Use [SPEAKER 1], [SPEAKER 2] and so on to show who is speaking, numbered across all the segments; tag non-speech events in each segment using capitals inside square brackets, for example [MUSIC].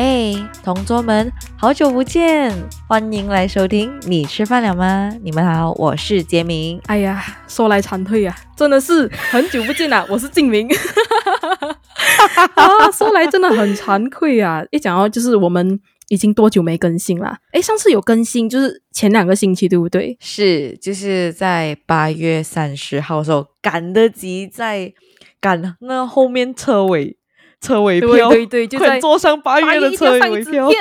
[SPEAKER 1] 嘿，同桌们，好久不见，欢迎来收听。你吃饭了吗？你们好，我是杰明。
[SPEAKER 2] 哎呀，说来惭愧呀，真的是很久不见了。[LAUGHS] 我是静明。[LAUGHS] 啊，说来真的很惭愧啊！一讲到就是我们已经多久没更新了？哎，上次有更新就是前两个星期，对不对？
[SPEAKER 1] 是，就是在八月三十号的时候，赶得及在赶那后面车尾。车尾票，
[SPEAKER 2] 对对，就在
[SPEAKER 1] 坐上八月的车尾票。[LAUGHS]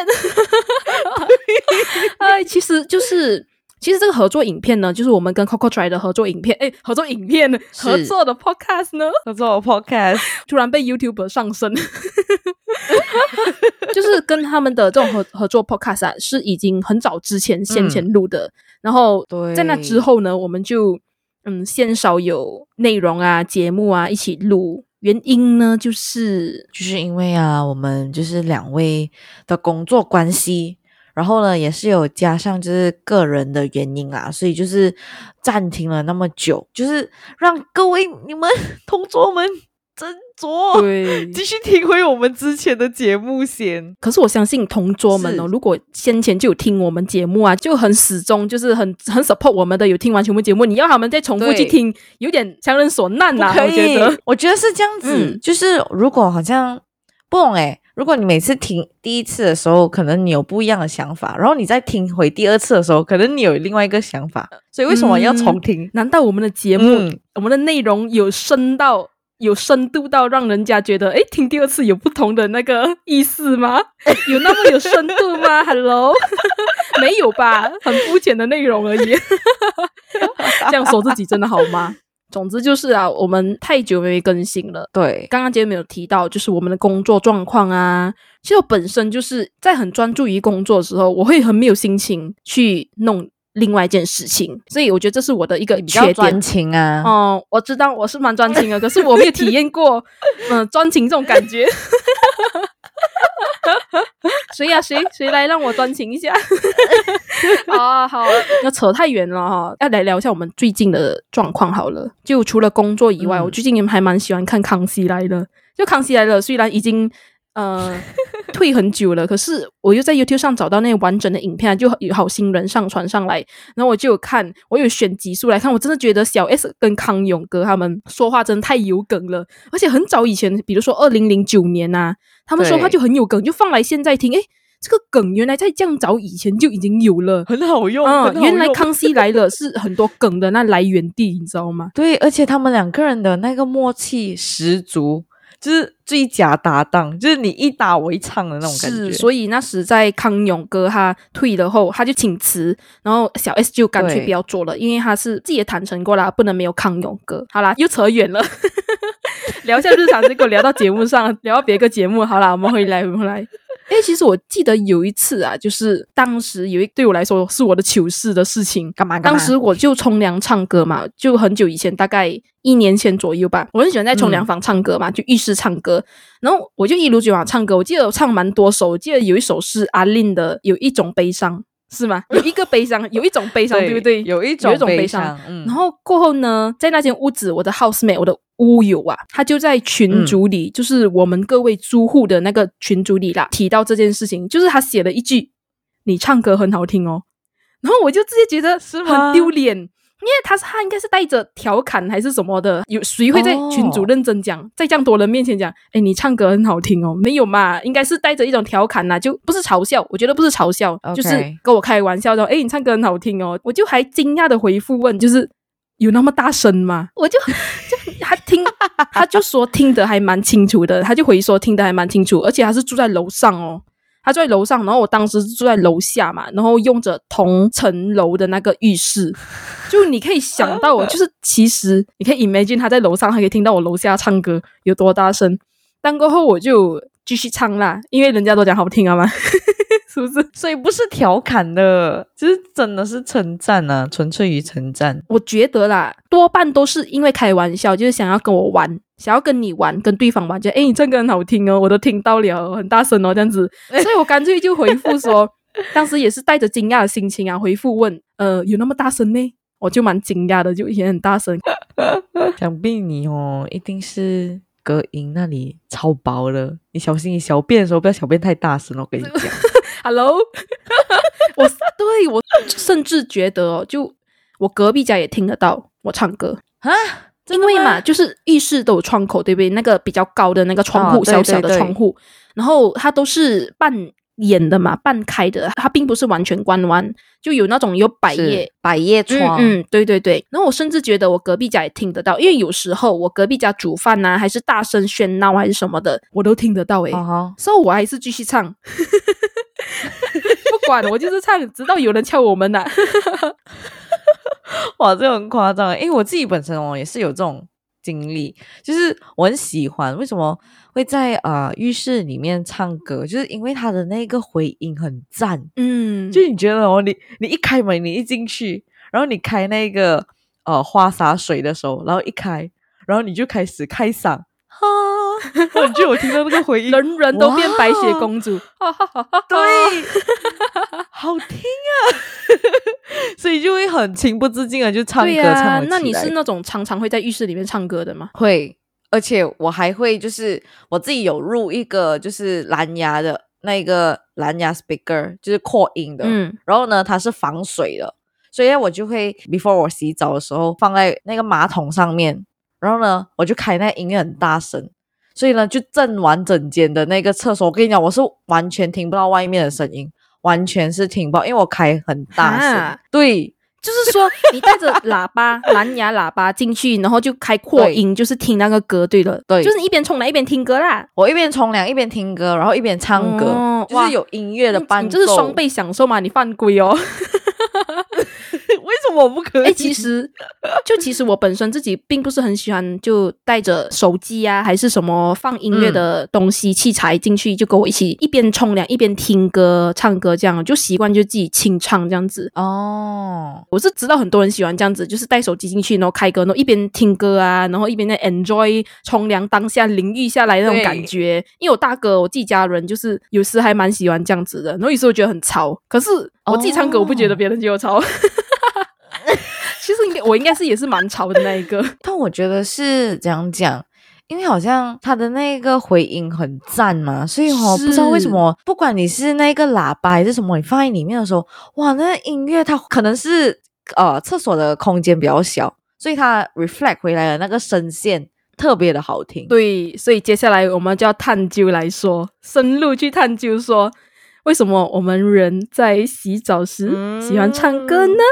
[SPEAKER 2] 哎，其实就是，其实这个合作影片呢，就是我们跟 Coco Try 的合作影片。哎，合作影片，合作的 Podcast 呢？
[SPEAKER 1] 合作的 Podcast
[SPEAKER 2] 突然被 YouTube 上升，[LAUGHS] 就是跟他们的这种合合作 Podcast 啊，是已经很早之前先前录的。然后在那之后呢，我们就嗯，先少有内容啊，节目啊，一起录。原因呢，就是
[SPEAKER 1] 就是因为啊，我们就是两位的工作关系，然后呢，也是有加上就是个人的原因啊，所以就是暂停了那么久，就是让各位你们同桌们。斟酌，
[SPEAKER 2] 对，
[SPEAKER 1] 继续听回我们之前的节目先。
[SPEAKER 2] 可是我相信同桌们哦，如果先前就有听我们节目啊，就很始终，就是很很 support 我们的，有听完全部节目，你要他们再重复去听，有点强人所难呐。我觉得，
[SPEAKER 1] 我觉得是这样子，就是如果好像不懂哎，如果你每次听第一次的时候，可能你有不一样的想法，然后你再听回第二次的时候，可能你有另外一个想法，所以为什么要重听？
[SPEAKER 2] 难道我们的节目，我们的内容有深到？有深度到让人家觉得，哎，听第二次有不同的那个意思吗？[LAUGHS] 有那么有深度吗？Hello，[LAUGHS] 没有吧？很肤浅的内容而已。[LAUGHS] 这样说自己真的好吗？总之就是啊，我们太久没更新了。
[SPEAKER 1] 对，
[SPEAKER 2] 刚刚节目有提到，就是我们的工作状况啊。其实我本身就是在很专注于工作的时候，我会很没有心情去弄。另外一件事情，所以我觉得这是我的一个缺点。
[SPEAKER 1] 专情啊，
[SPEAKER 2] 哦，我知道我是蛮专情的，可是我没有体验过，嗯，[LAUGHS] 专情这种感觉。[LAUGHS] 谁呀？谁？谁来让我专情一下？[LAUGHS] 好好，要扯太远了哈，要来聊一下我们最近的状况好了。就除了工作以外，我最近也还蛮喜欢看《康熙来了》。就《康熙来了》，虽然已经。呃，退很久了，可是我又在 YouTube 上找到那个完整的影片，就有好心人上传上来，然后我就有看，我有选集数来看，我真的觉得小 S 跟康永哥他们说话真的太有梗了，而且很早以前，比如说二零零九年呐，他们说话就很有梗，就放来现在听，诶，这个梗原来在这样早以前就已经有了，
[SPEAKER 1] 很好用啊，
[SPEAKER 2] 原来康熙来了是很多梗的那来源地，你知道吗？
[SPEAKER 1] 对，而且他们两个人的那个默契十足。就是最佳搭档，就是你一打我一唱的那种感觉。
[SPEAKER 2] 是，所以那时在康永哥他退了后，他就请辞，然后小 S 就干脆不要做了，因为他是自己也坦诚过了，不能没有康永哥。好啦，又扯远了，[LAUGHS] 聊一下日常，结果聊到节目上，聊到别个节目。好啦，我们回来，回来。哎，其实我记得有一次啊，就是当时有一对我来说是我的糗事的事情。
[SPEAKER 1] 干嘛？
[SPEAKER 2] 当时我就冲凉唱歌嘛，就很久以前，大概一年前左右吧。我很喜欢在冲凉房唱歌嘛，就浴室唱歌。然后我就一如既往唱歌。我记得我唱蛮多首，我记得有一首是阿令的《有一种悲伤》，是吗？有一个悲伤，[LAUGHS] 有一种悲伤，对不对？
[SPEAKER 1] 有一种
[SPEAKER 2] 悲伤。然后过后呢，在那间屋子，我的 housemate，我的。屋友啊，他就在群组里，就是我们各位租户的那个群组里啦，提到这件事情，就是他写了一句：“你唱歌很好听哦。”然后我就直接觉得很丢脸，因为他是他应该是带着调侃还是什么的，有谁会在群主认真讲，在这样多人面前讲：“哎，你唱歌很好听哦。”没有嘛，应该是带着一种调侃呐，就不是嘲笑。我觉得不是嘲笑，就是跟我开玩笑说：“哎，你唱歌很好听哦。”我就还惊讶的回复问：“就是有那么大声吗？”我就就。他听，他就说听得还蛮清楚的，他就回说听得还蛮清楚，而且他是住在楼上哦，他住在楼上，然后我当时是住在楼下嘛，然后用着同层楼的那个浴室，[LAUGHS] 就你可以想到，就是其实你可以 imagine 他在楼上他可以听到我楼下唱歌有多大声，但过后我就继续唱啦，因为人家都讲好听啊嘛。是不是？[LAUGHS]
[SPEAKER 1] 所以不是调侃的，就是真的是称赞啊，纯粹于称赞。
[SPEAKER 2] 我觉得啦，多半都是因为开玩笑，就是想要跟我玩，想要跟你玩，跟对方玩，就哎，你唱歌很好听哦，我都听到了，很大声哦，这样子。[LAUGHS] 所以我干脆就回复说，当时也是带着惊讶的心情啊，回复问，呃，有那么大声呢？我就蛮惊讶的，就也很大声。[LAUGHS]
[SPEAKER 1] 想必你哦，一定是。隔音那里超薄了，你小心你小便的时候不要小便太大声哦，我跟你讲。
[SPEAKER 2] Hello，[LAUGHS] 我对我甚至觉得哦，就我隔壁家也听得到我唱歌，
[SPEAKER 1] 啊，
[SPEAKER 2] 因为嘛，就是浴室都有窗口，对不对？那个比较高的那个窗户，
[SPEAKER 1] 哦
[SPEAKER 2] 小小的窗户，然后它都是半掩的嘛，半开的，它并不是完全关完，就有那种有百叶。
[SPEAKER 1] 百叶窗，
[SPEAKER 2] 嗯嗯，对对对。然后我甚至觉得我隔壁家也听得到，因为有时候我隔壁家煮饭呐、还是大声喧闹还是什么的，我都听得到诶。
[SPEAKER 1] 哦吼
[SPEAKER 2] 所以我还是继续唱，[LAUGHS] 不管我就是唱，直到有人敲我们呐、[LAUGHS]
[SPEAKER 1] 哇，这很夸张。欸，因为我自己本身哦也是有这种经历，就是我很喜欢，为什么会在呃浴室里面唱歌，就是因为它的那个回音很赞，
[SPEAKER 2] 嗯，
[SPEAKER 1] 就你觉得哦，你你一开门，你一进去，然后你开那个呃花洒水的时候，然后一开，然后你就开始开嗓。哈，然后你就有听到那个回音，
[SPEAKER 2] 人人都变白雪公主，哈哈哈哈
[SPEAKER 1] 对，[LAUGHS] 好听啊，[LAUGHS] 所以就会很情不自禁的就唱歌
[SPEAKER 2] 对呀、
[SPEAKER 1] 唱了起。
[SPEAKER 2] 那你是那种常常会在浴室里面唱歌的吗？
[SPEAKER 1] 会，而且我还会就是我自己有入一个就是蓝牙的那个蓝牙 speaker，就是扩音的，
[SPEAKER 2] 嗯，
[SPEAKER 1] 然后呢它是防水的，所以我就会 before 我洗澡的时候放在那个马桶上面，然后呢我就开那个音乐很大声。所以呢，就震完整间的那个厕所。我跟你讲，我是完全听不到外面的声音，完全是听不到，因为我开很大声。对，
[SPEAKER 2] 就是说你带着喇叭蓝牙喇叭进去，然后就开扩音，就是听那个歌。对的，
[SPEAKER 1] 对
[SPEAKER 2] 就是你一边冲凉一边听歌啦。
[SPEAKER 1] 我一边冲凉一边听歌，然后一边唱歌，就是有音乐的伴奏。
[SPEAKER 2] 你这是双倍享受嘛？你犯规哦！[LAUGHS]
[SPEAKER 1] 为什么我不可以？
[SPEAKER 2] 哎、其实就其实我本身自己并不是很喜欢，就带着手机啊，还是什么放音乐的东西、器材进去，就跟我一起一边冲凉一边听歌、唱歌这样，就习惯就自己清唱这样子。
[SPEAKER 1] 哦，
[SPEAKER 2] 我是知道很多人喜欢这样子，就是带手机进去，然后开歌，然后一边听歌啊，然后一边在 enjoy 冲凉当下淋浴下来那种感觉。因为我大哥我自己家人就是有时还蛮喜欢这样子的，然后有时候觉得很吵，可是我自己唱歌，我不觉得别人觉得我吵。其实应该我应该是也是蛮吵的那一个，[LAUGHS]
[SPEAKER 1] 但我觉得是这样讲，因为好像他的那个回音很赞嘛，所以哦，不知道为什么，不管你是那个喇叭还是什么，你放在里面的时候，哇，那个音乐它可能是呃厕所的空间比较小，所以它 reflect 回来的那个声线特别的好听。
[SPEAKER 2] 对，所以接下来我们就要探究来说，深入去探究说，为什么我们人在洗澡时喜欢唱歌呢？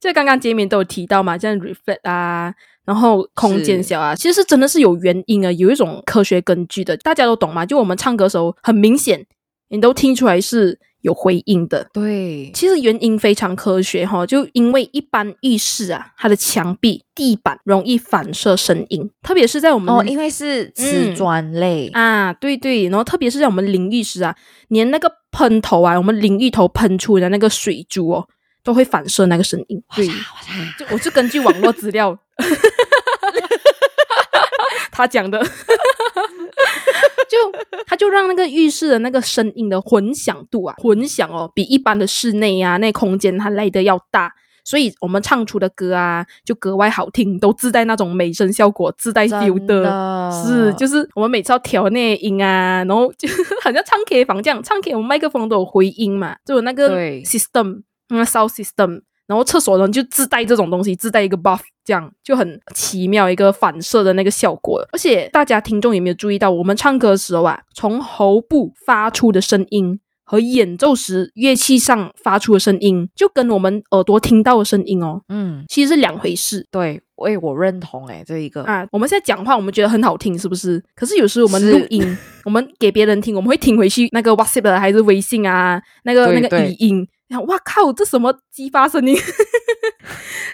[SPEAKER 2] 就刚刚杰明都有提到嘛，像 reflect 啊，然后空间小啊，其实是真的是有原因啊，有一种科学根据的，大家都懂嘛。就我们唱歌的时候，很明显你都听出来是有回音的。
[SPEAKER 1] 对，
[SPEAKER 2] 其实原因非常科学哈，就因为一般浴室啊，它的墙壁、地板容易反射声音，特别是在我们
[SPEAKER 1] 哦，因为是瓷
[SPEAKER 2] 嗯
[SPEAKER 1] 砖类，
[SPEAKER 2] 啊，对对，然后特别是在我们淋浴时啊，连那个喷头啊，我们淋浴头喷出的那个水珠哦，都会反射那个声音。对，就我是根据网络资料，[LAUGHS] 他讲的，就他就让那个浴室的那个声音的混响度啊，混响哦，比一般的室内啊那空间它来的要大。所以我们唱出的歌啊，就格外好听，都自带那种美声效果，自带 feel
[SPEAKER 1] 真的。
[SPEAKER 2] 是，就是我们每次要调那个音啊，然后就 [LAUGHS] 好像唱 K 房这样，唱 K 我们麦克风都有回音嘛，就有那个 system，那个 sound system，然后厕所呢就自带这种东西，自带一个 buff，这样就很奇妙一个反射的那个效果。而且大家听众有没有注意到，我们唱歌的时候啊，从喉部发出的声音。和演奏时乐器上发出的声音，就跟我们耳朵听到的声音哦，
[SPEAKER 1] 嗯，
[SPEAKER 2] 其实是两回事。
[SPEAKER 1] 对，喂，我认同哎，这一个，
[SPEAKER 2] 啊，我们现在讲话，我们觉得很好听，是不是？可是有时候我们
[SPEAKER 1] 是
[SPEAKER 2] 录音，我们给别人听，我们会听回去那个 WhatsApp 的还是微信啊，那个那个语音，哇靠，这什么激发声音？[LAUGHS]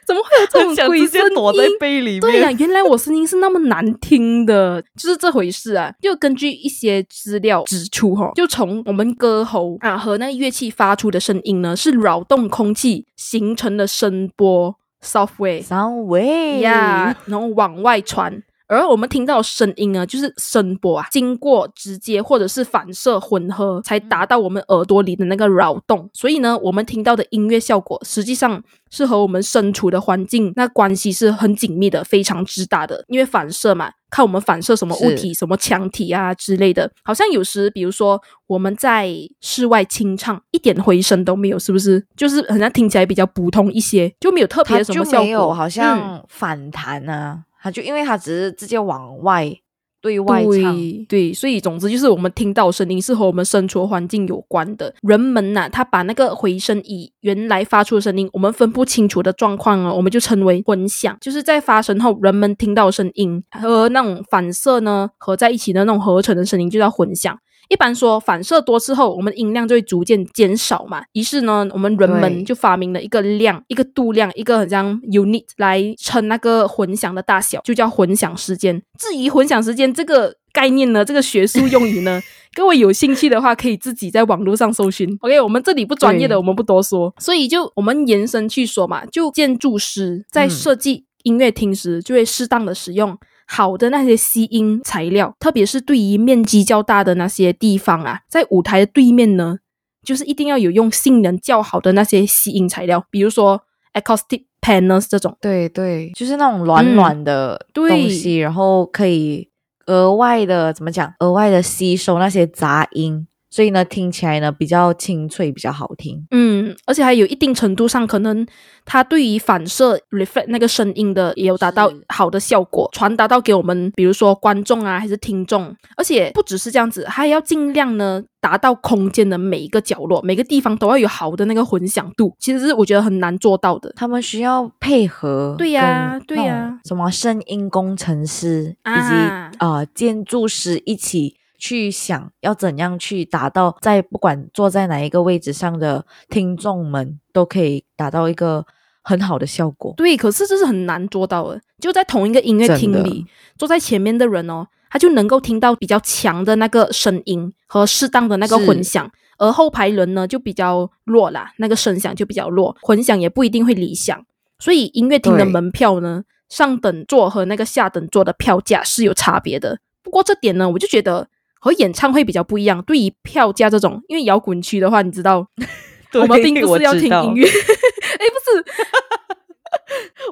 [SPEAKER 2] 怎么会有这种鬼声音？
[SPEAKER 1] 接躲在被里面。
[SPEAKER 2] 对呀、原来我声音是那么难听的，就是这回事啊。就根据一些资料指出，哈，就从我们歌喉啊和那个乐器发出的声音呢，是扰动空气形成的声波 software。
[SPEAKER 1] 三位
[SPEAKER 2] 呀然后往外传，而我们听到的声音呢，就是声波啊，经过直接或者是反射混合，才达到我们耳朵里的那个扰动。所以呢，我们听到的音乐效果，实际上是和我们身处的环境那关系是很紧密的，非常之大的。因为反射嘛，看我们反射什么物体、什么墙体啊之类的。好像有时，比如说我们在室外清唱，一点回声都没有，是不是？就是好像听起来比较普通一些，就没有特别什么效果，
[SPEAKER 1] 好像反弹啊。他就因为他只是直接往外对外唱，
[SPEAKER 2] 对，所以总之就是我们听到声音是和我们生存环境有关的。人们呐，他把那个回声以原来发出的声音，我们分不清楚的状况啊，我们就称为混响。就是在发声后，人们听到声音和那种反射呢合在一起的那种合成的声音，就叫混响。一般说，反射多次后，我们音量就会逐渐减少嘛。于是呢，我们人们就发明了一个量、一个度量、一个很像 unit 来称那个混响的大小，就叫混响时间。至于混响时间这个概念呢，这个学术用语呢，各位有兴趣的话，可以自己在网络上搜寻。OK，我们这里不专业的，我们不多说。所以就我们延伸去说嘛，就建筑师在设计音乐厅时，就会适当的使用。好的那些吸音材料，特别是对于面积较大的那些地方啊，在舞台的对面呢，就是一定要有用性能较好的那些吸音材料，比如说 acoustic panels 这种。
[SPEAKER 1] 对对，就是那种软软的东西，然后可以额外的怎么讲？额外的吸收那些杂音。所以呢，听起来呢比较清脆，比较好听。
[SPEAKER 2] 嗯，而且还有一定程度上，可能它对于反射 reflect 那个声音的也有达到好的效果，传达到给我们，比如说观众啊，还是听众。而且不只是这样子，还要尽量呢达到空间的每一个角落、每个地方都要有好的那个混响度。其实是我觉得很难做到的，
[SPEAKER 1] 他们需要配合。
[SPEAKER 2] 对呀，对呀，
[SPEAKER 1] 什么声音工程师以及啊建筑师一起。去想要怎样去达到，在不管坐在哪一个位置上的听众们都可以达到一个很好的效果。
[SPEAKER 2] 对，可是这是很难做到的。就在同一个音乐厅里，坐在前面的人哦，他就能够听到比较强的那个声音和适当的那个混响，而后排人呢就比较弱啦，那个声响就比较弱，混响也不一定会理想。所以音乐厅的门票呢，上等座和那个下等座的票价是有差别的。不过这点呢，我就觉得。和演唱会比较不一样，对于票价这种，因为摇滚区的话，你知道，[LAUGHS] 我们并不是要听音乐，[LAUGHS] 哎，不是，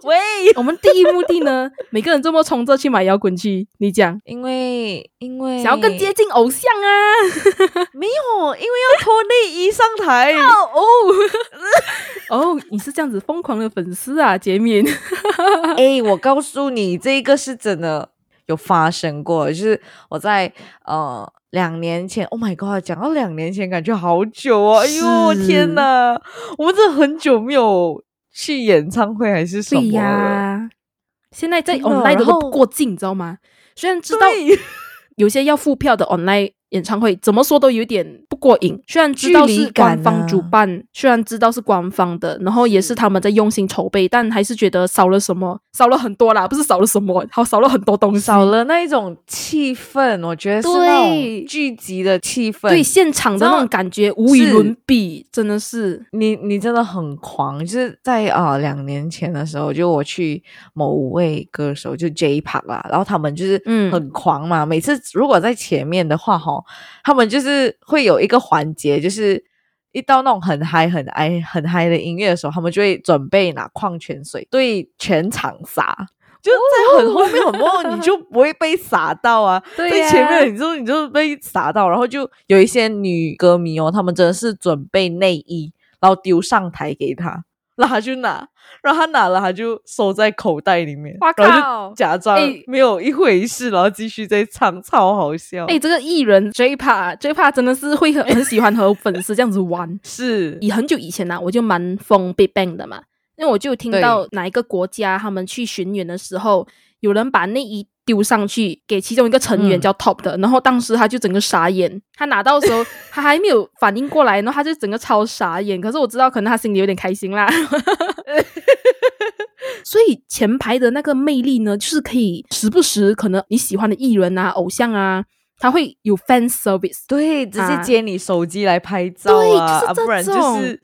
[SPEAKER 2] [LAUGHS]
[SPEAKER 1] 喂，
[SPEAKER 2] 我们第一目的呢，每个人这么冲着去买摇滚区，你讲，
[SPEAKER 1] 因为因为
[SPEAKER 2] 想要更接近偶像啊，
[SPEAKER 1] 没有，因为要脱内衣上台。
[SPEAKER 2] 哦哦，你是这样子疯狂的粉丝啊，杰敏，
[SPEAKER 1] 哎，我告诉你，这个是真的。有发生过，就是我在呃两年前，Oh my god，讲到两年前，感觉好久哦，哎呦天哪，我们这很久没有去演唱会还是什么了。
[SPEAKER 2] 现在在 online 都不过境，你知道吗？虽然知道 [LAUGHS] 有些要付票的 online。演唱会怎么说都有点不过瘾。虽然知道是官方主办，虽然知道是官方的，然后也是他们在用心筹备，但还是觉得少了什么，少了很多啦。不是少了什么，好少了很多东西，
[SPEAKER 1] 少了那一种气氛。我觉得是那种聚集的气氛，
[SPEAKER 2] 对现场的那种感觉无与伦比，真的是
[SPEAKER 1] 你你真的很狂。就是在啊两年前的时候，就我去某位歌手就 J Park 啦，然后他们就是嗯很狂嘛。每次如果在前面的话，哈。他们就是会有一个环节，就是一到那种很嗨、很嗨、很嗨的音乐的时候，他们就会准备拿矿泉水对全场洒，就在很后面很多，你就不会被撒到啊。[LAUGHS] 在前面，你就你就被撒到，然后就有一些女歌迷哦，他们真的是准备内衣，然后丢上台给他。然后他就拿，然后他拿了，他就收在口袋里面，然后就假装没有一回事，然后继续在唱，超好笑。
[SPEAKER 2] 哎，这个艺人 J a J p a 真的是会很很喜欢和粉丝这样子玩。[LAUGHS]
[SPEAKER 1] 是，
[SPEAKER 2] 以很久以前呢，我就蛮疯 Big Bang 的嘛，因为我就听到哪一个国家他们去巡演的时候，有人把内衣。丢上去给其中一个成员叫 Top 的，然后当时他就整个傻眼，他拿到的时候 [LAUGHS] 他还没有反应过来，然后他就整个超傻眼。可是我知道，可能他心里有点开心啦。[LAUGHS] 所以前排的那个魅力呢，就是可以时不时可能你喜欢的艺人啊、偶像啊，他会有 fan service，
[SPEAKER 1] 对，直接接你手机来拍照啊，不然就是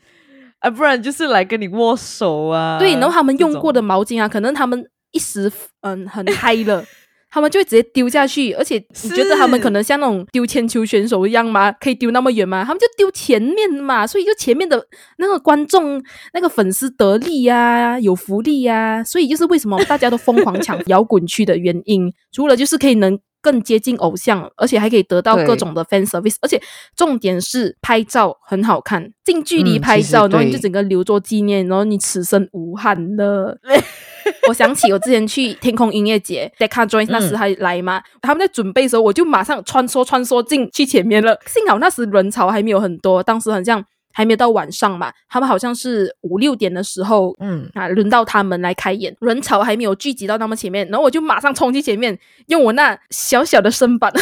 [SPEAKER 1] 啊，不然就是来跟你握手啊。
[SPEAKER 2] 对，然后他们用过的毛巾啊，可能他们一时嗯很嗨了。他们就会直接丢下去，而且你觉得他们可能像那种丢铅球选手一样吗？可以丢那么远吗？他们就丢前面嘛，所以就前面的那个观众、那个粉丝得利呀、有福利呀、所以就是为什么大家都疯狂抢 [LAUGHS] 摇滚区的原因，除了就是可以能。更接近偶像，而且还可以得到各种的 fan service，而且重点是拍照很好看，近距离拍照，然后你就整个留作纪念，然后你此生无憾了。[LAUGHS] [LAUGHS] 我想起我之前去天空音乐节，Decca Joins 那时
[SPEAKER 1] 嗯
[SPEAKER 2] 还来嘛，他们在准备的时候，我就马上穿梭穿梭进去前面了。幸好那时人潮还没有很多，当时好像还没有到晚上嘛，他们好像是五六点的时候。
[SPEAKER 1] 嗯，
[SPEAKER 2] 啊，轮到他们来开演，人潮还没有聚集到他们前面，然后我就马上冲去前面，用我那小小的身板，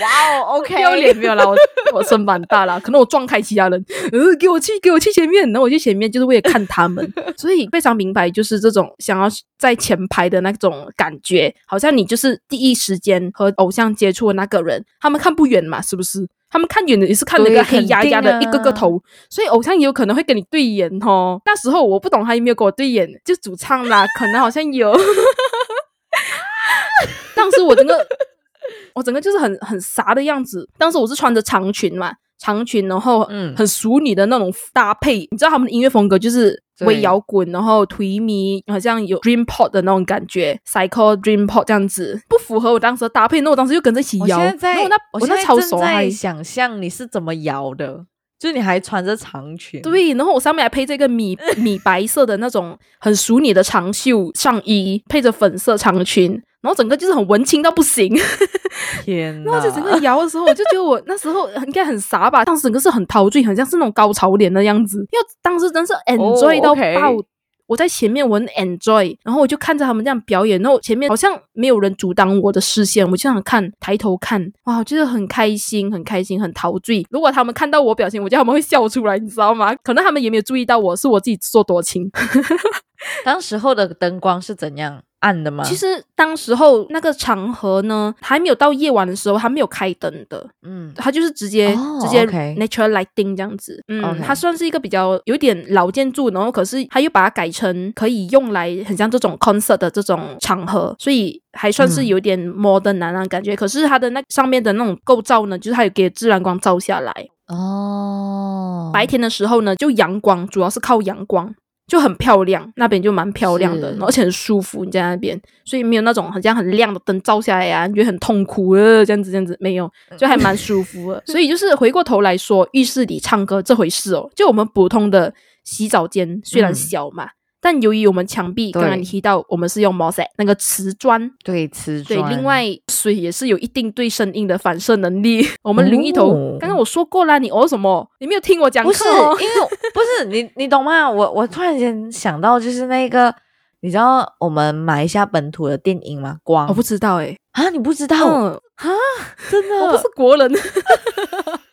[SPEAKER 1] 哇哦，OK，
[SPEAKER 2] 不要脸没有啦，我我声蛮大啦，可能我撞开其他人，呃，给我去，给我去前面，然后我去前面就是为了看他们，[LAUGHS] 所以非常明白就是这种想要在前排的那种感觉，好像你就是第一时间和偶像接触的那个人，他们看不远嘛，是不是？他们看远的也是看那个黑压压的一个个头，所以偶像也有可能会跟你对眼哦。那时候我不懂他有没有跟我对眼，就主唱啦，可能好像有。[LAUGHS] 当时我整个 [LAUGHS] 我整个就是很很傻的样子。当时我是穿着长裙嘛，长裙，然后
[SPEAKER 1] 嗯
[SPEAKER 2] 很淑女的那种搭配。你知道他们的音乐风格就是
[SPEAKER 1] 对
[SPEAKER 2] 微摇滚，然后颓靡，好像有 dream pop 的那种感觉，psycho dream pop 这样子，不符合我当时的搭配。那我当时就跟着一起摇，
[SPEAKER 1] 我现在
[SPEAKER 2] 我那超手嗨。
[SPEAKER 1] 想象你是怎么摇的，就是你还穿着长裙，，
[SPEAKER 2] 对，然后我上面还配这个米 [LAUGHS] 米白色的那种很淑女的长袖上衣，配着粉色长裙，然后整个就是很文青到不行。
[SPEAKER 1] 天 [LAUGHS] 哪！
[SPEAKER 2] 然后就整个摇的时候，我就觉得我那时候应该很傻吧，当时整个是很陶醉，很像是那种高潮脸的样子。因为当时真是 enjoy 到爆。我在前面我很 enjoy，然后我就看着他们这样表演，然后前面好像没有人阻挡我的视线，我就想看，抬头看，哇，我觉得很开心，很开心，很陶醉。如果他们看到我表情，我觉得他们会笑出来，你知道吗？[LAUGHS] 可能他们也没有注意到我是我自己自作多情。[LAUGHS]
[SPEAKER 1] 当时候的灯光是怎样暗的吗？
[SPEAKER 2] 其实当时候那个场合呢，还没有到夜晚的时候，还没有开灯的，
[SPEAKER 1] 嗯，
[SPEAKER 2] 它就是直接、
[SPEAKER 1] 哦
[SPEAKER 2] 直接 natural lighting 这样子，嗯它算是一个比较有点老建筑，然后可是它又把它改成可以用来很像这种 concert 的这种场合，所以还算是
[SPEAKER 1] 嗯。
[SPEAKER 2] 有点 modern 啊感觉。可是它的那上面的那种构造呢，就是它有给自然光照下来，
[SPEAKER 1] 哦，
[SPEAKER 2] 白天的时候呢，就阳光主要是靠阳光。就很漂亮，那边就蛮漂亮的，而且很舒服。你在那边，所以没有那种好像很亮的灯照下来啊，你觉得很痛苦呃，这样子这样子没有，就还蛮舒服的。[LAUGHS] 所以就是回过头来说，浴室里唱歌这回事哦，就我们普通的洗澡间虽然
[SPEAKER 1] 嗯
[SPEAKER 2] 小嘛，但由于我们墙壁
[SPEAKER 1] 对
[SPEAKER 2] 刚刚你提到我们是用毛塞那个瓷砖，
[SPEAKER 1] 对瓷
[SPEAKER 2] 对，
[SPEAKER 1] 砖，
[SPEAKER 2] 另外水也是有一定对声音的反射能力。[LAUGHS] 我们淋一头，
[SPEAKER 1] 哦
[SPEAKER 2] 刚刚我说过啦，你哦什么？你没有听我讲
[SPEAKER 1] 不是因为不是你 [LAUGHS] 你懂吗？我我突然间想到，就是那个你知道我们马来西亚本土的电影吗？光
[SPEAKER 2] 我不知道哎、
[SPEAKER 1] 啊，你不知道？
[SPEAKER 2] 嗯，
[SPEAKER 1] 真的，
[SPEAKER 2] 我不是国人。[LAUGHS]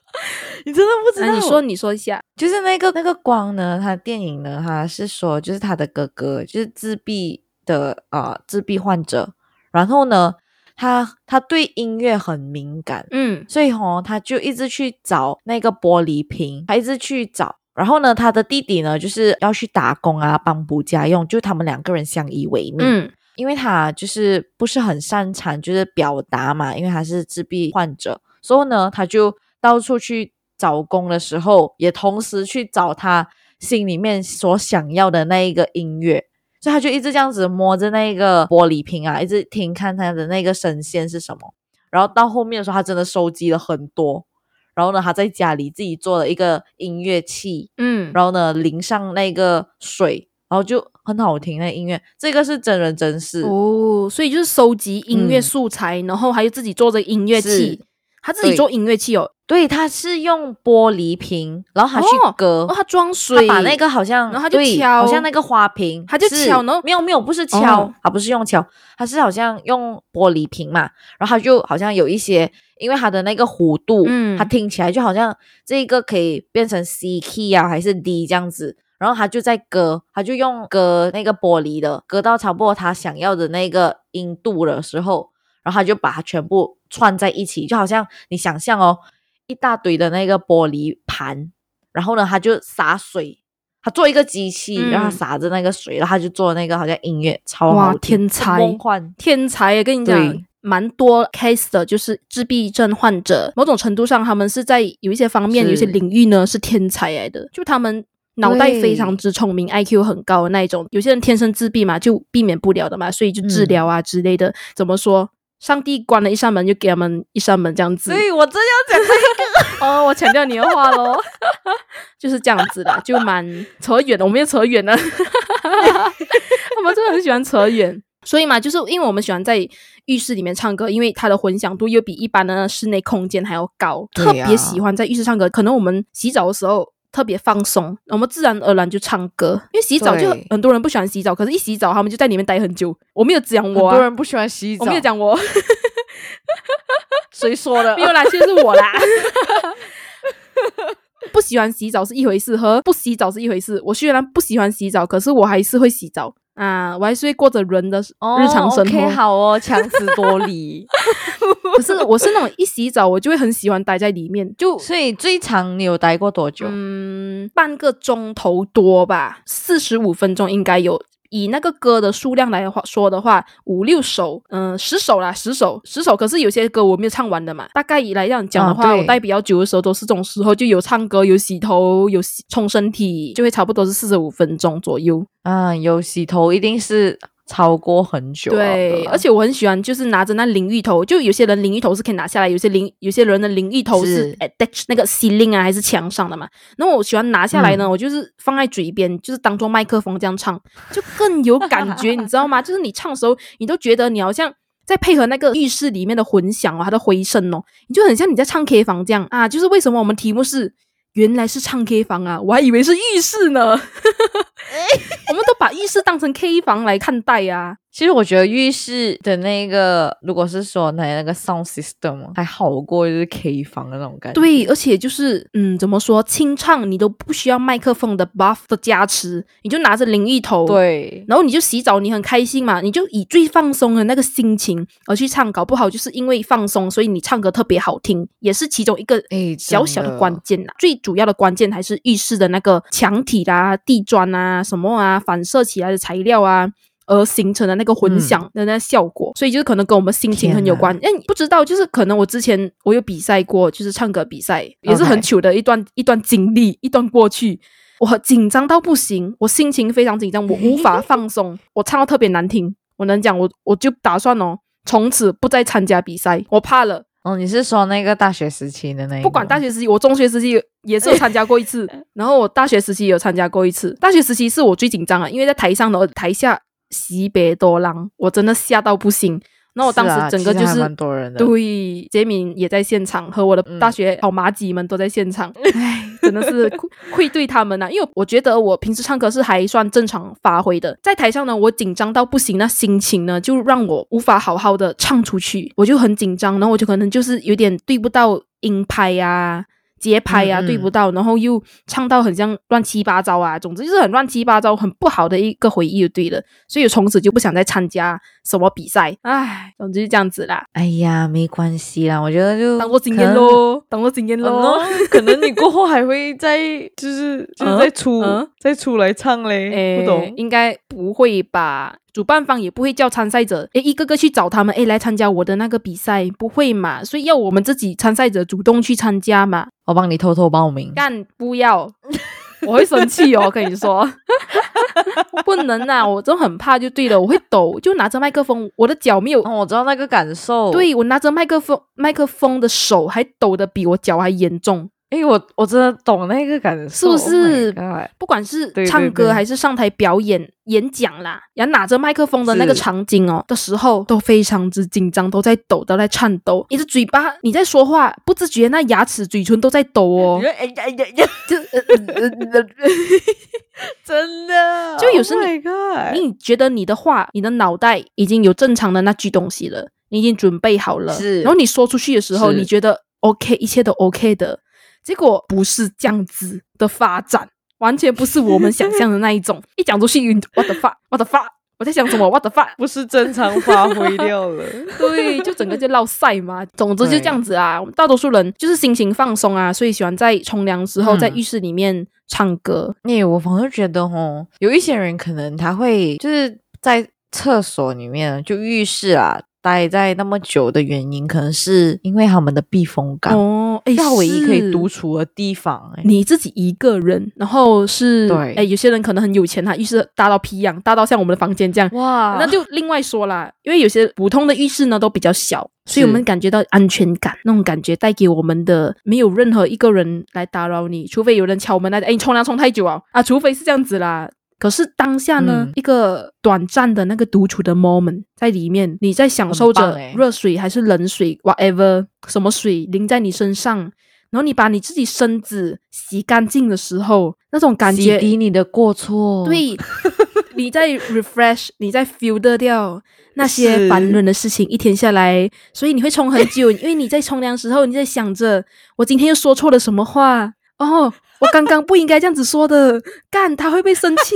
[SPEAKER 1] 你真的不知道？
[SPEAKER 2] 那你说，你说一下。
[SPEAKER 1] 就是那个那个光呢，他电影呢，他是说就是他的哥哥就是自闭的呃自闭患者，然后呢，他他对音乐很敏感，
[SPEAKER 2] 嗯
[SPEAKER 1] 所以哦，他就一直去找那个玻璃瓶，他一直去找。然后呢，他的弟弟呢，就是要去打工啊，帮补家用，就他们两个人相依为命。
[SPEAKER 2] 嗯
[SPEAKER 1] 因为他就是不是很擅长就是表达嘛，因为他是自闭患者，所以呢，他就到处去找工的时候，也同时去找他心里面所想要的那一个音乐，所以他就一直这样子摸着那个玻璃瓶啊，一直听看他的那个声线是什么。然后到后面的时候，他真的收集了很多。然后呢，他在家里自己做了一个音乐器，
[SPEAKER 2] 嗯，
[SPEAKER 1] 然后呢淋上那个水，然后就很好听那个音乐。这个是真人真事，
[SPEAKER 2] 哦，所以就是收集音乐
[SPEAKER 1] 嗯。
[SPEAKER 2] 素材，然后还有自己做这个音乐器。
[SPEAKER 1] 是，
[SPEAKER 2] 他自己做音乐器哦。
[SPEAKER 1] 对，他是用玻璃瓶，然后他去
[SPEAKER 2] 哦
[SPEAKER 1] 割，
[SPEAKER 2] 哦，他装水，
[SPEAKER 1] 他把那个好像，
[SPEAKER 2] 然后他就敲
[SPEAKER 1] 好像那个花瓶，
[SPEAKER 2] 他就敲然后
[SPEAKER 1] 没有没有，不是敲，
[SPEAKER 2] 哦
[SPEAKER 1] 他不是用敲，他是好像用玻璃瓶嘛，然后他就好像有一些，因为他的那个弧度，
[SPEAKER 2] 嗯
[SPEAKER 1] 他听起来就好像这个可以变成 C key 啊，还是 D 这样子。然后他就在割，他就用割那个玻璃的，割到差不多他想要的那个音度的时候，然后他就把它全部串在一起，就好像你想象哦，一大堆的那个玻璃盘，然后呢，他就洒水，他做一个机器，
[SPEAKER 2] 嗯
[SPEAKER 1] 让他撒着那个水，然后他就做那个好像音乐，超
[SPEAKER 2] 哇
[SPEAKER 1] 好听
[SPEAKER 2] 天才
[SPEAKER 1] 梦幻。
[SPEAKER 2] 天才耶！跟你讲，蛮多 case 的，就是自闭症患者，某种程度上，他们是在有一些方面、有一些领域呢是天才来的，就他们。脑袋非常之聪明，IQ 很高的那一种。有些人天生自闭嘛，就避免不了的嘛，所以就治疗啊之类的。怎么说？上帝关了一扇门，就给他们一扇门，这样子。
[SPEAKER 1] 所以我真要讲这 [LAUGHS]
[SPEAKER 2] 哦，我强调你的话喽，[LAUGHS] 就是这样子的，就蛮扯远的，我们又扯远了，[LAUGHS] 他们真的很喜欢扯远。所以嘛，就是因为我们喜欢在浴室里面唱歌，因为它的混响度又比一般的室内空间还要高，
[SPEAKER 1] 啊
[SPEAKER 2] 特别喜欢在浴室唱歌。可能我们洗澡的时候特别放松，我们自然而然就唱歌。因为洗澡就很多人不喜欢洗澡，可是一洗澡他们就在里面待很久。我没有讲我、啊，
[SPEAKER 1] 多人不喜欢洗澡，
[SPEAKER 2] 我没有讲我，[LAUGHS]
[SPEAKER 1] 谁说的？[LAUGHS]
[SPEAKER 2] 没有啦，其实是我啦。[LAUGHS] 不喜欢洗澡是一回事，和不洗澡是一回事。我虽然不喜欢洗澡，可是我还是会洗澡啊，我还是会过着人的
[SPEAKER 1] 哦
[SPEAKER 2] 日常生活。
[SPEAKER 1] 好哦，[LAUGHS] 强词夺理。[LAUGHS]
[SPEAKER 2] 可是我是那种一洗澡我就会很喜欢待在里面，就
[SPEAKER 1] 所以最长你有待过多久？
[SPEAKER 2] 嗯半个钟头多吧，四十五分钟应该有。以那个歌的数量来话说的话，五六首，嗯、十首啦，十首，十首。可是有些歌我没有唱完的嘛。大概以来这样讲的话，
[SPEAKER 1] 啊
[SPEAKER 2] 我待比较久的时候都是这种时候，就有唱歌，有洗头，有洗冲身体，就会差不多是四十五分钟左右。
[SPEAKER 1] 啊，有洗头一定是超过很久。
[SPEAKER 2] 对，而且我很喜欢，就是拿着那淋浴头，就有些人淋浴头是可以拿下来，有些淋有些人的淋浴头是那个 ceiling 啊，还是墙上的嘛。然后我喜欢拿下来呢，
[SPEAKER 1] 嗯
[SPEAKER 2] 我就是放在嘴边，就是当做麦克风这样唱，就更有感觉，你知道吗？[LAUGHS] 就是你唱的时候，你都觉得你好像。再配合那个浴室里面的混响哦，它的回声哦，你就很像你在唱 K 房这样啊！就是为什么我们题目是原来是唱 K 房啊，我还以为是浴室呢。[LAUGHS] 我们都把浴室当成 K 房来看待呀、
[SPEAKER 1] 其实我觉得浴室的那个，如果是说那那个 sound system 还好过就是 K 房的那种感觉。
[SPEAKER 2] 对，而且就是嗯，怎么说，清唱你都不需要麦克风的 buff 的加持，你就拿着淋浴头，，
[SPEAKER 1] 对，
[SPEAKER 2] 然后你就洗澡，你很开心嘛，你就以最放松的那个心情而去唱，搞不好就是因为放松，所以你唱歌特别好听，也是其中一个
[SPEAKER 1] 哎
[SPEAKER 2] 小小的关键啦。最主要的关键还是浴室的那个墙体啦、地砖啊、什么啊，反射起来的材料啊。而形成的那个混响的那效果，所以就是可能跟我们心情很有关。哎，不知道，就是可能我之前我有比赛过，就是唱歌比赛，也是很糗的一段一段经历，一段过去。我紧张到不行，我心情非常紧张，我无法放松，我唱到特别难听。我能讲，我我就打算哦，从此不再参加比赛，我怕了。
[SPEAKER 1] 哦，你是说那个大学时期的那一？
[SPEAKER 2] 不管大学时期，我中学时期也是有参加过一次，[LAUGHS] 然后我大学时期也有参加过一次。大学时期是我最紧张啊，因为在台上的台下西北多浪，我真的吓到不行。然后我当时整个就是
[SPEAKER 1] 其实还蛮多人的。
[SPEAKER 2] 对，杰敏也在现场，和我的
[SPEAKER 1] 嗯。
[SPEAKER 2] 大学好麻吉们都在现场，唉，真的是愧 [LAUGHS] 愧对他们呐、因为我觉得我平时唱歌是还算正常发挥的，在台上呢，我紧张到不行，那心情呢就让我无法好好的唱出去，我就很紧张，然后我就可能就是有点对不到音拍呀、节拍啊、
[SPEAKER 1] 嗯嗯
[SPEAKER 2] 对不到，然后又唱到很像乱七八糟啊，总之就是很乱七八糟，很不好的一个回忆就对了，所以我从此就不想再参加什么比赛，唉，总之就这样子啦。
[SPEAKER 1] 哎呀，没关系啦，我觉得就
[SPEAKER 2] 当做经验咯，[LAUGHS] 当做经验
[SPEAKER 1] 可能。
[SPEAKER 2] 喽。
[SPEAKER 1] 哦可能你过后还会再就是就是
[SPEAKER 2] 嗯
[SPEAKER 1] 再出、
[SPEAKER 2] 嗯
[SPEAKER 1] 再出来唱嘞，
[SPEAKER 2] 诶
[SPEAKER 1] 不懂。
[SPEAKER 2] 应该不会吧？主办方也不会叫参赛者诶一个个去找他们诶来参加我的那个比赛，不会嘛？所以要我们自己参赛者主动去参加嘛？
[SPEAKER 1] 我帮你偷偷报名。
[SPEAKER 2] 干不要，[LAUGHS] 我会生气哦！跟你说，[LAUGHS] 不能啊！我真的很怕，就对了，我会抖，就拿着麦克风，我的脚没有。
[SPEAKER 1] 哦，我知道那个感受。，
[SPEAKER 2] 对我拿着麦克风，麦克风的手还抖得比我脚还严重。
[SPEAKER 1] 哎，我我真的懂那个感受，
[SPEAKER 2] 是不是
[SPEAKER 1] ？Oh
[SPEAKER 2] 不管是唱歌还是上台表演、演讲啦，然后拿着麦克风的那个场景哦的时候，都非常之紧张，都在抖，都在颤抖。你的嘴巴你在说话，不自觉那牙齿、嘴唇都在抖哦
[SPEAKER 1] 真的，[LAUGHS]
[SPEAKER 2] 就有时
[SPEAKER 1] Oh
[SPEAKER 2] 你
[SPEAKER 1] my god
[SPEAKER 2] 你觉得你的话，你的脑袋已经有正常的那句东西了，你已经准备好了，
[SPEAKER 1] 是。
[SPEAKER 2] 然后你说出去的时候，你觉得 OK，一切都 OK 的，结果不是这样子的发展，完全不是我们想象的那一种。[LAUGHS] 一讲出去，what the fuck，what the fuck。我在想什么？What the fuck？
[SPEAKER 1] 不是正常发挥掉了。[LAUGHS]
[SPEAKER 2] 对，就整个就落晒嘛。总之就这样子啊。我们大多数人就是心情放松啊，所以喜欢在冲凉之后在浴室里面唱歌。
[SPEAKER 1] 那我反而觉得哦，有一些人可能他会就是在厕所里面，就浴室啊。待在那么久的原因，可能是因为他们的避风港
[SPEAKER 2] 哦，哎，
[SPEAKER 1] 是唯一可以独处的地方。哎，
[SPEAKER 2] 你自己一个人，然后是
[SPEAKER 1] 对，
[SPEAKER 2] 哎，有些人可能很有钱，他浴室大到皮样，大到像我们的房间这样，哇，那就另外说啦。因为有些普通的浴室呢都比较小，所以我们感觉到安全感，那种感觉带给我们的没有任何一个人来打扰你，除非有人敲门来，哎，你冲凉冲太久啊啊，除非是这样子啦。可是当下呢，一个短暂的那个独处的 moment 在里面，你在享受着热水还是冷水，whatever 什么水淋在你身上，然后你把你自己身子洗干净的时候，那种感觉，
[SPEAKER 1] 洗涤你的过错，
[SPEAKER 2] 对，[LAUGHS] 你在 refresh，你在 filter 掉那些烦人的事情，一天下来，所以你会冲很久，因为你在冲凉时候，你在想着我今天又说错了什么话。哦，我刚刚不应该这样子说的，干他会不会生气？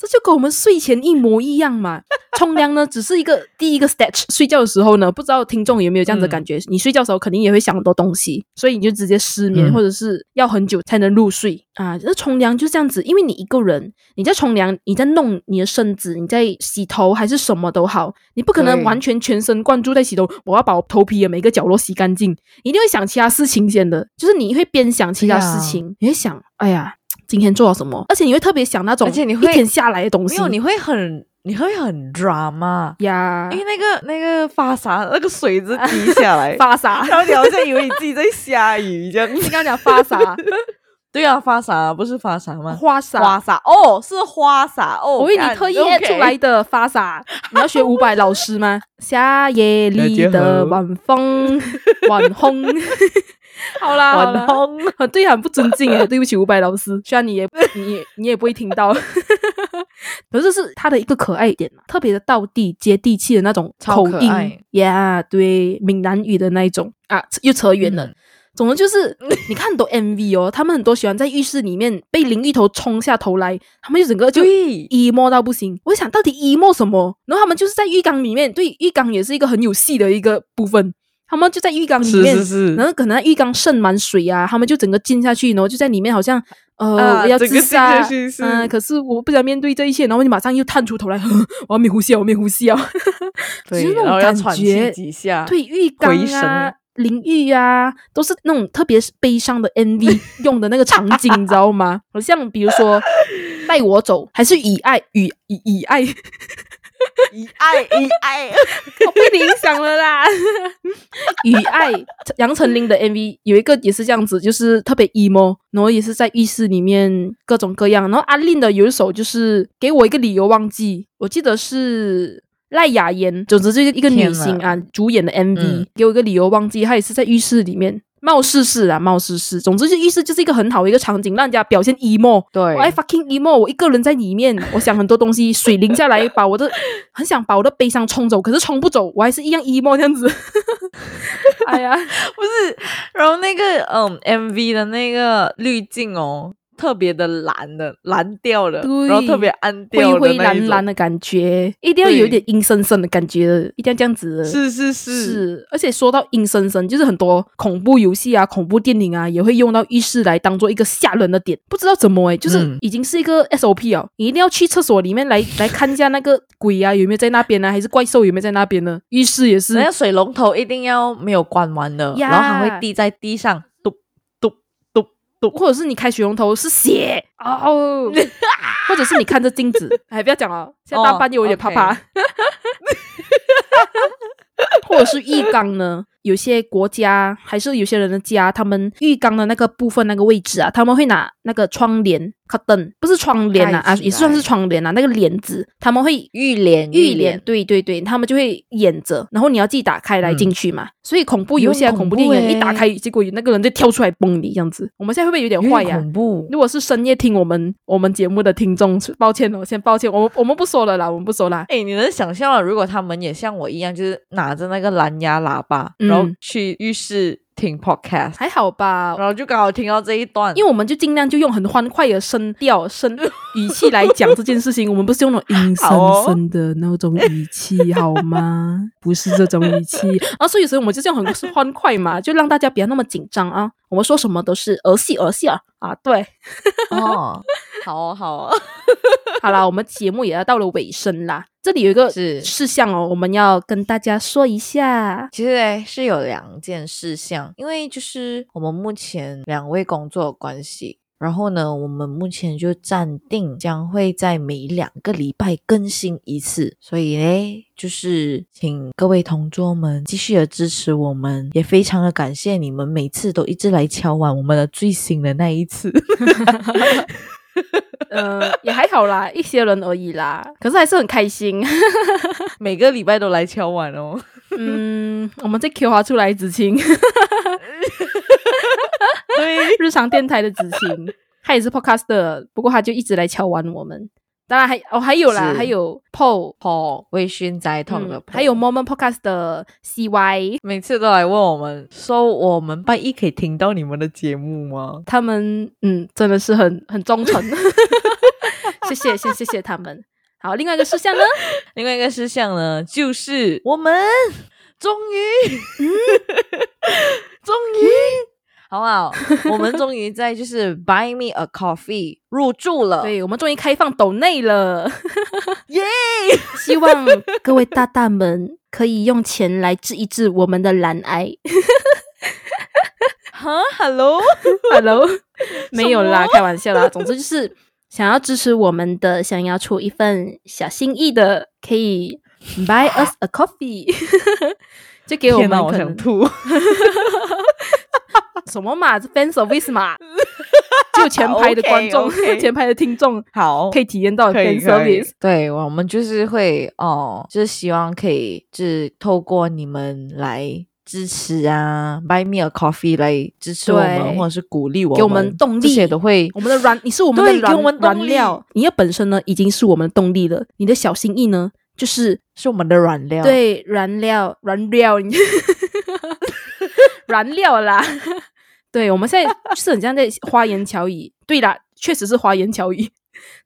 [SPEAKER 2] 这就跟我们睡前一模一样嘛。[LAUGHS] 冲凉呢，只是一个第一个 stage。睡觉的时候呢，不知道听众有没有这样的感觉？你睡觉的时候肯定也会想很多东西，所以你就直接失眠，或者是要很久才能入睡啊。那冲凉就这样子，因为你一个人，你在冲凉，你在弄你的身子，你在洗头还是什么都好，你不可能完全全神贯注在洗头。我要把我头皮的每个角落洗干净，一定会想其他事情先的，就是你会边想其他事情，你会想，哎呀。今天做了什么？而且你会特别想那种，
[SPEAKER 1] 而且你会
[SPEAKER 2] 一天下来的东西，
[SPEAKER 1] 没有，你会很，你会很 drama
[SPEAKER 2] 呀，
[SPEAKER 1] 因为那个那个发沙，那个水子滴下来，[LAUGHS]
[SPEAKER 2] 发沙，
[SPEAKER 1] 然后你好像以为你自己在下雨这样。[LAUGHS]
[SPEAKER 2] 你刚刚讲发洒，
[SPEAKER 1] 对啊，花洒不是花洒吗？
[SPEAKER 2] 花洒，
[SPEAKER 1] 花洒，哦，是花洒。哦。
[SPEAKER 2] 我为你特意出来的花洒，[LAUGHS] 你要学伍佰老师吗？[LAUGHS] 夏夜里的晚风，晚风。[LAUGHS] 好啦，好啦，对，很不尊敬哎，对不起，伍佰老师，虽然你也你你也不会听到，可是是他的一个可爱点嘛，特别的道地接地气的那种口音。呀，对，闽南语的那一种。啊，又扯远了。总之就是，你看很多 MV 哦，他们很多喜欢在浴室里面被淋浴头冲下头来，他们就整个就 emo 到不行。我想到底 emo 什么？然后他们就是在浴缸里面，对，浴缸也是一个很有戏的一个部分。他们就在浴缸里面，然后可能浴缸渗满水啊，他们就整个浸下去，然后就在里面好像呃要自杀，嗯，可是我不想面对这一切，然后你马上又探出头来，[LAUGHS] 我要没呼吸，我没呼吸啊，[LAUGHS]
[SPEAKER 1] 对，
[SPEAKER 2] 那种感觉，对浴缸啊、淋浴啊，都是那种特别悲伤的 MV [LAUGHS] 用的那个场景，你知道吗？好像比如说带我走，还是以爱与以以爱。[LAUGHS]
[SPEAKER 1] 以爱以爱，[LAUGHS]
[SPEAKER 2] 我被你影响了啦！以爱杨丞琳的 MV 有一个也是这样子，就是特别 emo，然后也是在浴室里面各种各样。然后阿令的有一首就是给我一个理由忘记，我记得是赖雅妍，总之就是一个女星啊主演的 MV，给我一个理由忘记，她也是在浴室里面。貌似是啊，貌似是，总之就浴室就是一个很好的一个场景，让人家表现 emo。
[SPEAKER 1] 对，
[SPEAKER 2] 我爱 fucking emo，我一个人在里面，[LAUGHS] 我想很多东西，水淋下来，把我的很想把我的悲伤冲走，可是冲不走，我还是一样 emo 这样子。[LAUGHS] 哎呀，[LAUGHS]
[SPEAKER 1] 不是，然后那个嗯，MV 的那个滤镜哦。特别的蓝的蓝调的，然后特别暗调
[SPEAKER 2] 的灰灰蓝蓝的感觉，一定要有一点阴森森的感觉，一定要这样子。
[SPEAKER 1] 是是是
[SPEAKER 2] 是，而且说到阴森森，就是很多恐怖游戏啊、恐怖电影啊，也会用到浴室来当做一个吓人的点。不知道怎么哎，就是已经是一个 SOP 哦，你一定要去厕所里面来来看一下那个鬼啊有没有在那边呢，还是怪兽有没有在那边呢？浴室也是，
[SPEAKER 1] 那水龙头一定要没有关完的，然后还会滴在地上。
[SPEAKER 2] 或者是你开水龙头是血。哦，[LAUGHS] 或者是你看着镜子，[LAUGHS] 哎，不要讲了，现在大半夜我有点怕怕。[LAUGHS] 或者是浴缸呢？有些国家还是有些人的家，他们浴缸的那个部分那个位置啊，他们会拿那个窗帘。卡灯不是窗帘啊啊，也算是窗帘啊。那个帘子他们会
[SPEAKER 1] 浴帘，
[SPEAKER 2] 浴帘，对对对，他们就会掩着，然后你要自己打开来进去嘛。所以恐怖游戏啊，恐怖电影一打开，结果那个人就跳出来崩你这样子。我们现在会不会有点坏呀？
[SPEAKER 1] 恐怖！
[SPEAKER 2] 如果是深夜听我们我们节目的听众，抱歉哦，先抱歉，我们我们不说了啦，我们不说啦。
[SPEAKER 1] 哎，你能想象如果他们也像我一样，就是拿着那个蓝牙喇叭，然后去浴室？听 podcast，
[SPEAKER 2] 还好吧
[SPEAKER 1] 然。后就刚好听到这一段，
[SPEAKER 2] 因为我们就尽量就用很欢快的声调、声语气来讲这件事情，我们不是用那种阴森森的那种语气，好吗？[LAUGHS] 不是这种语气啊，所以所以我们就这样很欢快嘛，就让大家不要那么紧张啊。我们说什么都是儿戏儿戏啊啊，对。
[SPEAKER 1] 哦，好哦好哦，[LAUGHS]
[SPEAKER 2] 好啦，我们节目也要到了尾声啦，这里有一个
[SPEAKER 1] 是
[SPEAKER 2] 事项哦，我们要跟大家说一下。
[SPEAKER 1] 其实嘞是有两件事项，因为就是我们目前两位工作的关系，然后呢，我们目前就暂定将会在每两个礼拜更新一次，所以嘞，就是请各位同桌们继续的支持我们，也非常的感谢你们每次都一直来敲完我们的最新的那一次。[LAUGHS]
[SPEAKER 2] 呃，也还好啦，一些人而已啦，可是还是很开心。[LAUGHS]
[SPEAKER 1] 每个礼拜都来敲碗哦。
[SPEAKER 2] 嗯，我们在 Q 花出来子晴，[LAUGHS]
[SPEAKER 1] 对，
[SPEAKER 2] 日常电台的子晴，他也是 Podcaster，，不过他就一直来敲碗我们。当然还哦还有啦，
[SPEAKER 1] 是。
[SPEAKER 2] 还有 Paul，
[SPEAKER 1] 哦，微醺在痛的
[SPEAKER 2] 嗯，还有 Moment Podcast 的 CY，
[SPEAKER 1] 每次都来问我们说，我们拜一可以听到你们的节目吗？
[SPEAKER 2] 他们嗯真的是很很忠诚，[LAUGHS] [LAUGHS] 谢谢先谢谢他们。好，另外一个事项呢，[LAUGHS]
[SPEAKER 1] 另外一个事项呢，就是我们终于，终于，好不好？[LAUGHS] 我们终于在就是 Buy Me a Coffee 入住了，
[SPEAKER 2] 对我们终于开放抖内了，[LAUGHS]
[SPEAKER 1] 耶！[LAUGHS]
[SPEAKER 2] 希望各位大大们可以用钱来治一治我们的蓝癌。
[SPEAKER 1] 哈
[SPEAKER 2] ，Hello，Hello，没有啦，开玩笑啦。总之就是想要支持我们的，想要出一份小心意的，可以 buy us a coffee，就给我们可能
[SPEAKER 1] 想吐。[LAUGHS]
[SPEAKER 2] 什么嘛，这 fan service 嘛，[LAUGHS] 就前排的观众 [LAUGHS] 前排的听众
[SPEAKER 1] 好，
[SPEAKER 2] 可以体验到
[SPEAKER 1] 可以
[SPEAKER 2] fan
[SPEAKER 1] 可以。
[SPEAKER 2] service。
[SPEAKER 1] 对我们就是会哦，就是希望可以，就是透过你们来支持啊，Buy Me a Coffee 来支持我们，或者是鼓励我们，
[SPEAKER 2] 给我们动力。
[SPEAKER 1] 这些都会
[SPEAKER 2] 我们的燃，你是我们的软
[SPEAKER 1] 我们动力。
[SPEAKER 2] 燃料，你的本身呢已经是我们的动力了，你的小心意呢就是
[SPEAKER 1] 是我们的软料。，
[SPEAKER 2] 对，燃料，燃料，你燃料啦。[LAUGHS] 对，我们现在就是很像在花言巧语。对啦，确实是花言巧语，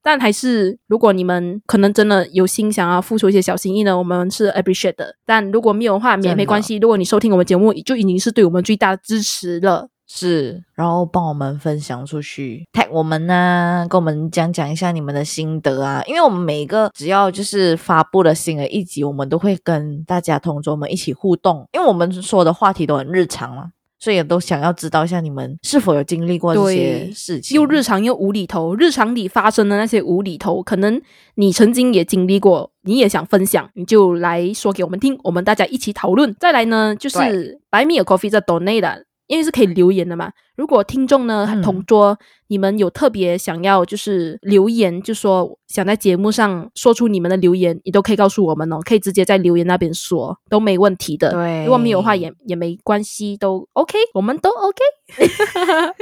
[SPEAKER 2] 但还是如果你们可能真的有心想要付出一些小心意呢，我们是 appreciate 的。但如果没有的话，也没关系。如果你收听我们节目，就已经是对我们最大的支持了。
[SPEAKER 1] 是，然后帮我们分享出去，tag 我们呐、跟我们讲讲一下你们的心得啊。因为我们每一个只要就是发布了新的一集，我们都会跟大家同桌们一起互动，因为我们说的话题都很日常嘛，所以也都想要知道一下你们是否有经历过这些事情。
[SPEAKER 2] 又日常又无厘头，日常里发生的那些无厘头，可能你曾经也经历过，你也想分享，你就来说给我们听，我们大家一起讨论。再来呢，就是
[SPEAKER 1] 对
[SPEAKER 2] 白米有 coffee 在 donate 的，因为是可以留言的嘛。如果听众呢
[SPEAKER 1] 嗯
[SPEAKER 2] 同桌，你们有特别想要就是留言，就说想在节目上说出你们的留言，你都可以告诉我们哦，可以直接在留言那边说，都没问题的。
[SPEAKER 1] 对
[SPEAKER 2] 如果没有的话也也没关系，都 OK，我们都 OK。[LAUGHS]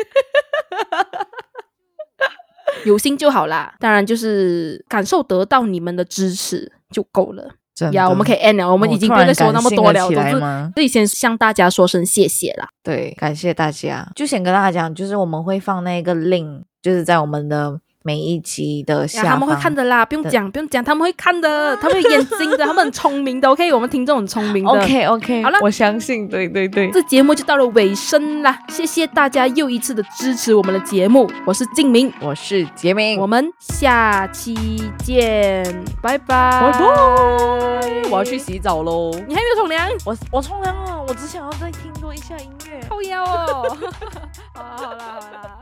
[SPEAKER 2] 有心就好啦，当然就是感受得到你们的支持就够了。
[SPEAKER 1] 真的
[SPEAKER 2] 呀，我们可以 end 了，我们已经不用再说那么多了。
[SPEAKER 1] 起
[SPEAKER 2] 总之，自己？先向大家说声谢谢啦。
[SPEAKER 1] 对，感谢大家。就先跟大家讲，就是我们会放那个 link，就是在我们的每一集的下
[SPEAKER 2] 他们会看的啦，不用讲，不用讲，他们会看的，他们有眼睛的，他们很聪明的。[LAUGHS] OK，我们听众很聪明的。
[SPEAKER 1] OK OK，
[SPEAKER 2] 好了
[SPEAKER 1] 我相信，对对对。
[SPEAKER 2] 这节目就到了尾声啦，谢谢大家又一次的支持我们的节目，我是静明，
[SPEAKER 1] 我是杰明，
[SPEAKER 2] 我们下期见，拜拜，
[SPEAKER 1] 拜拜。我要去洗澡喽。
[SPEAKER 2] 你还没有冲凉？
[SPEAKER 1] 我我冲凉了，我只想要再听多一下音乐。
[SPEAKER 2] 靠腰哦，好啦好啦好啦。